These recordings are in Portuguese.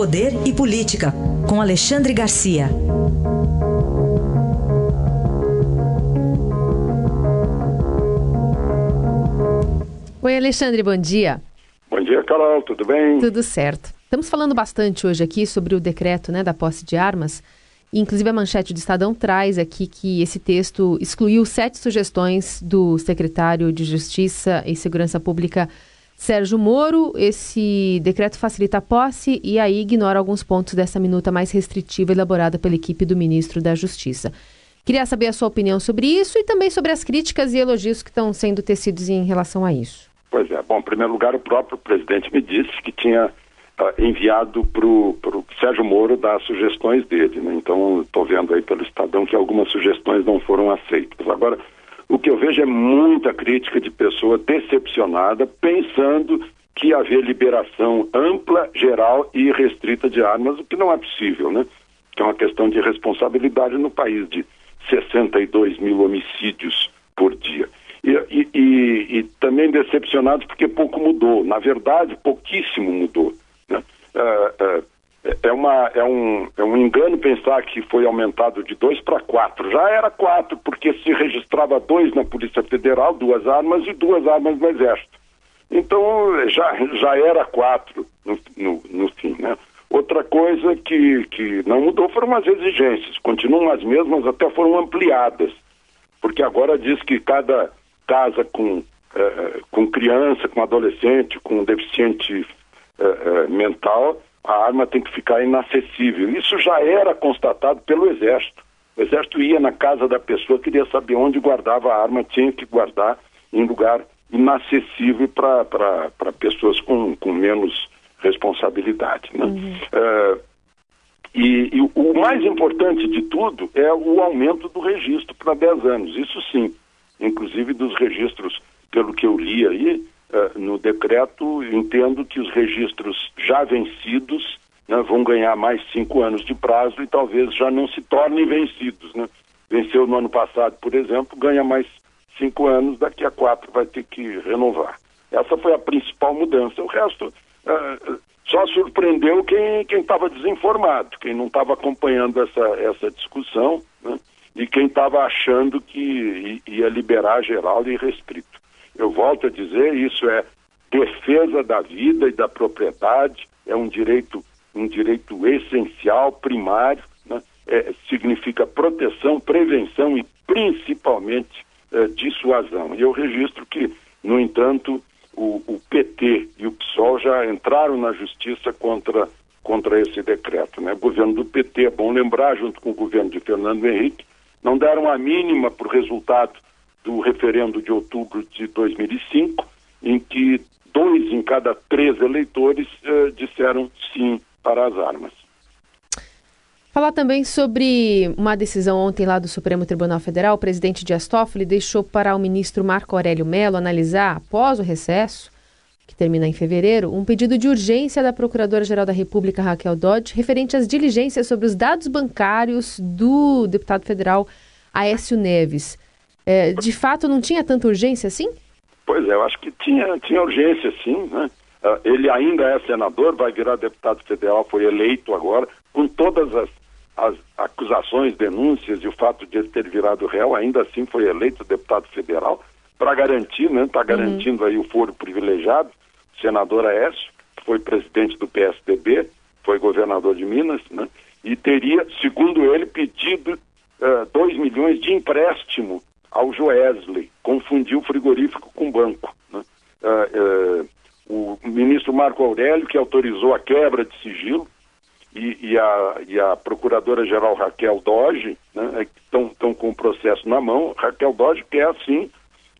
Poder e Política, com Alexandre Garcia. Oi, Alexandre, bom dia. Bom dia, Carol, tudo bem? Tudo certo. Estamos falando bastante hoje aqui sobre o decreto né, da posse de armas. Inclusive, a manchete do Estadão traz aqui que esse texto excluiu sete sugestões do secretário de Justiça e Segurança Pública, Sérgio Moro. Esse decreto facilita a posse e aí ignora alguns pontos dessa minuta mais restritiva elaborada pela equipe do ministro da Justiça. Queria saber a sua opinião sobre isso e também sobre as críticas e elogios que estão sendo tecidos em relação a isso. Pois é. Bom, em primeiro lugar, o próprio presidente me disse que tinha enviado para o Sérgio Moro dar sugestões dele. Né? Então, estou vendo aí pelo Estadão que algumas sugestões não foram aceitas. Agora, o que eu vejo é muita crítica de pessoa decepcionada, pensando que haver liberação ampla, geral e restrita de armas, o que não é possível, né? Que é uma questão de responsabilidade no país de 62 mil homicídios por dia. E, e, e, e também decepcionados porque pouco mudou. Na verdade, pouquíssimo mudou. É, é, é, uma, é, um, é um engano pensar que foi aumentado de dois para quatro. Já era quatro, porque se registrava dois na Polícia Federal, duas armas e duas armas no Exército. Então já, já era quatro no, no, no fim. Né? Outra coisa que, que não mudou foram as exigências, continuam as mesmas, até foram ampliadas, porque agora diz que cada casa com, eh, com criança, com adolescente, com deficiente uh, mental, a arma tem que ficar inacessível. Isso já era constatado pelo Exército. O Exército ia na casa da pessoa, queria saber onde guardava a arma, tinha que guardar em lugar inacessível para pessoas com, com menos responsabilidade. Né? Uhum. Uh, e, e, o mais importante de tudo é o aumento do registro para 10 anos. Isso sim, inclusive dos registros, pelo que eu li aí, uh, no decreto, entendo que os registros já vencidos né, vão ganhar mais cinco anos de prazo e talvez já não se tornem vencidos. Né? Venceu no ano passado, por exemplo, ganha mais cinco anos, daqui a quatro vai ter que renovar. Essa foi a principal mudança. O resto uh, só surpreendeu quem estava desinformado, quem não estava acompanhando essa, essa discussão né? e quem estava achando que ia liberar geral e restrito. Eu volto a dizer, isso é defesa da vida e da propriedade, é um direito, um direito essencial, primário, né? é, significa proteção, prevenção e principalmente é, dissuasão. E eu registro que, no entanto, o, o, PT e o PSOL já entraram na justiça contra, contra esse decreto. Né? O governo do PT, é bom lembrar, junto com o governo de Fernando Henrique, não deram a mínima para o resultado do referendo de outubro de 2005, em que dois em cada três eleitores eh, disseram sim para as armas. Falar também sobre uma decisão ontem lá do Supremo Tribunal Federal. O presidente Dias Toffoli deixou para o ministro Marco Aurélio Mello analisar, após o recesso, que termina em fevereiro, um pedido de urgência da Procuradora-Geral da República, Raquel Dodge, referente às diligências sobre os dados bancários do deputado federal Aécio Neves. É, de fato, não tinha tanta urgência assim? Pois é, eu acho que tinha, tinha urgência sim, né? Uh, ele ainda é senador, vai virar deputado federal, foi eleito agora, com todas as, as acusações, denúncias e o fato de ele ter virado réu, ainda assim foi eleito deputado federal, para garantir, né? Está garantindo uhum. aí o foro privilegiado, senador Aécio, foi presidente do PSDB, foi governador de Minas, né? E teria, segundo ele, pedido 2 uh, milhões de empréstimo ao Joesley, confundiu frigorífico com banco. Né? Uh, uh, o ministro Marco Aurélio, que autorizou a quebra de sigilo, e, e a, e a procuradora-geral Raquel Doge, né, estão é com o processo na mão. Raquel Doge quer, assim,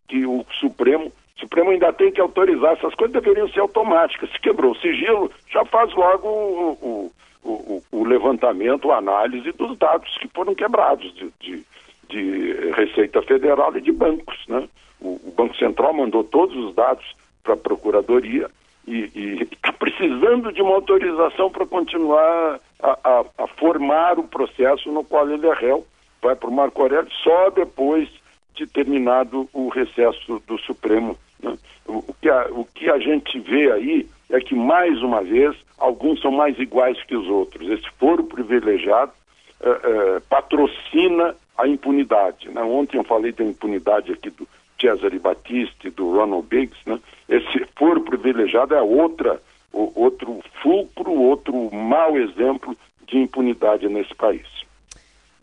que o Supremo o Supremo ainda tem que autorizar, essas coisas deveriam ser automáticas. Se quebrou o sigilo, já faz logo o, o, o, o levantamento, a análise dos dados que foram quebrados de, de, de Receita Federal e de bancos. Né? O, o Banco Central mandou todos os dados para a Procuradoria e está precisando de uma autorização para continuar a, a, a, formar o processo no qual ele é réu. Vai para o Marco Aurélio só depois de terminado o recesso do Supremo. Né? O, que a, o que a gente vê aí é que, mais uma vez, alguns são mais iguais que os outros. Esse foro privilegiado uh, uh, patrocina a impunidade. Né? Ontem eu falei da impunidade aqui do Cesare Battisti, do Ronald Biggs. Né? Esse foro privilegiado é outra, o, outro fulcro, outro mau exemplo de impunidade nesse país.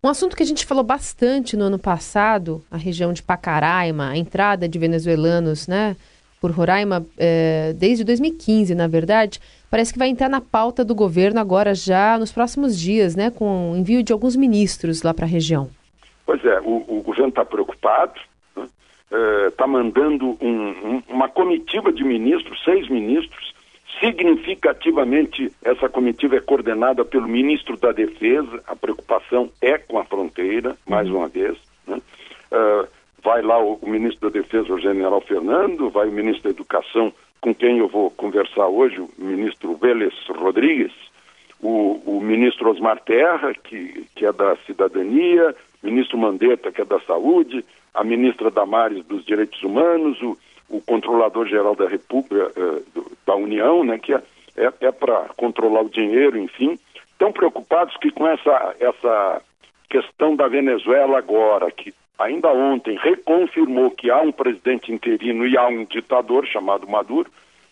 Um assunto que a gente falou bastante no ano passado, a região de Pacaraima, a entrada de venezuelanos, né, por Roraima, é, desde 2015, na verdade, parece que vai entrar na pauta do governo agora já nos próximos dias, né, com o envio de alguns ministros lá para a região. Pois é, o, o governo está preocupado, está né, é, tá mandando um, um, uma comitiva de ministros, seis ministros, significativamente essa comitiva é coordenada pelo ministro da Defesa, a preocupação é com a fronteira, mais uma vez, né? Uh, vai lá o, o, ministro da Defesa, o general Fernando, vai o ministro da Educação, com quem eu vou conversar hoje, o ministro Vélez Rodrigues, o, o ministro Osmar Terra, que, que é da Cidadania, ministro Mandetta, que é da Saúde, a ministra Damares dos Direitos Humanos, o, o controlador-geral da República, uh, da União, né, que é, é, é para controlar o dinheiro, enfim, estão preocupados que com essa, essa questão da Venezuela agora, que ainda ontem reconfirmou que há um presidente interino e há um ditador chamado Maduro,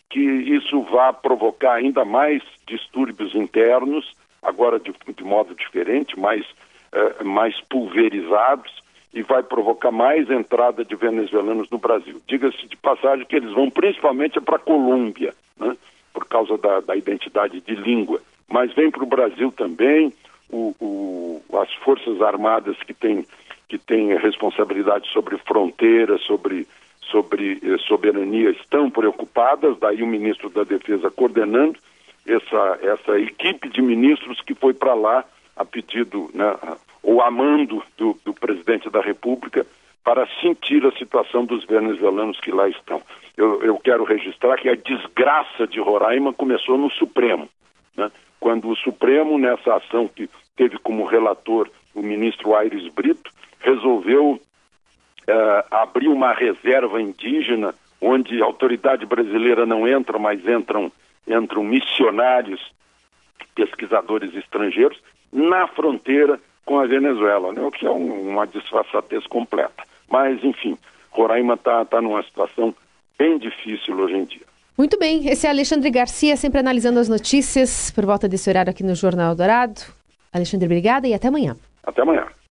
que isso vá provocar ainda mais distúrbios internos, agora de, de modo diferente, mais, eh, mais pulverizados, e vai provocar mais entrada de venezuelanos no Brasil. Diga-se de passagem que eles vão principalmente para a Colômbia, né, por causa da, da identidade de língua, mas vem para o Brasil também, o, o, as Forças Armadas que têm que tem responsabilidade sobre fronteiras, sobre, sobre eh, soberania, estão preocupadas, daí o ministro da Defesa coordenando essa, essa equipe de ministros que foi para lá a pedido, né, ou a mando do, do presidente da República, para sentir a situação dos venezuelanos que lá estão. Eu, eu, quero registrar que a desgraça de Roraima começou no Supremo, né? quando o Supremo, nessa ação que teve como relator o ministro Aires Brito, resolveu uh, abrir uma reserva indígena onde a autoridade brasileira não entra, mas entram, entram missionários, pesquisadores estrangeiros, na fronteira com a Venezuela, né? o que é um, uma disfarçatez completa. Mas, enfim, Roraima está tá numa situação bem difícil hoje em dia. Muito bem, esse é Alexandre Garcia, sempre analisando as notícias por volta desse horário aqui no Jornal Dourado. Alexandre, obrigada e até amanhã. Até amanhã.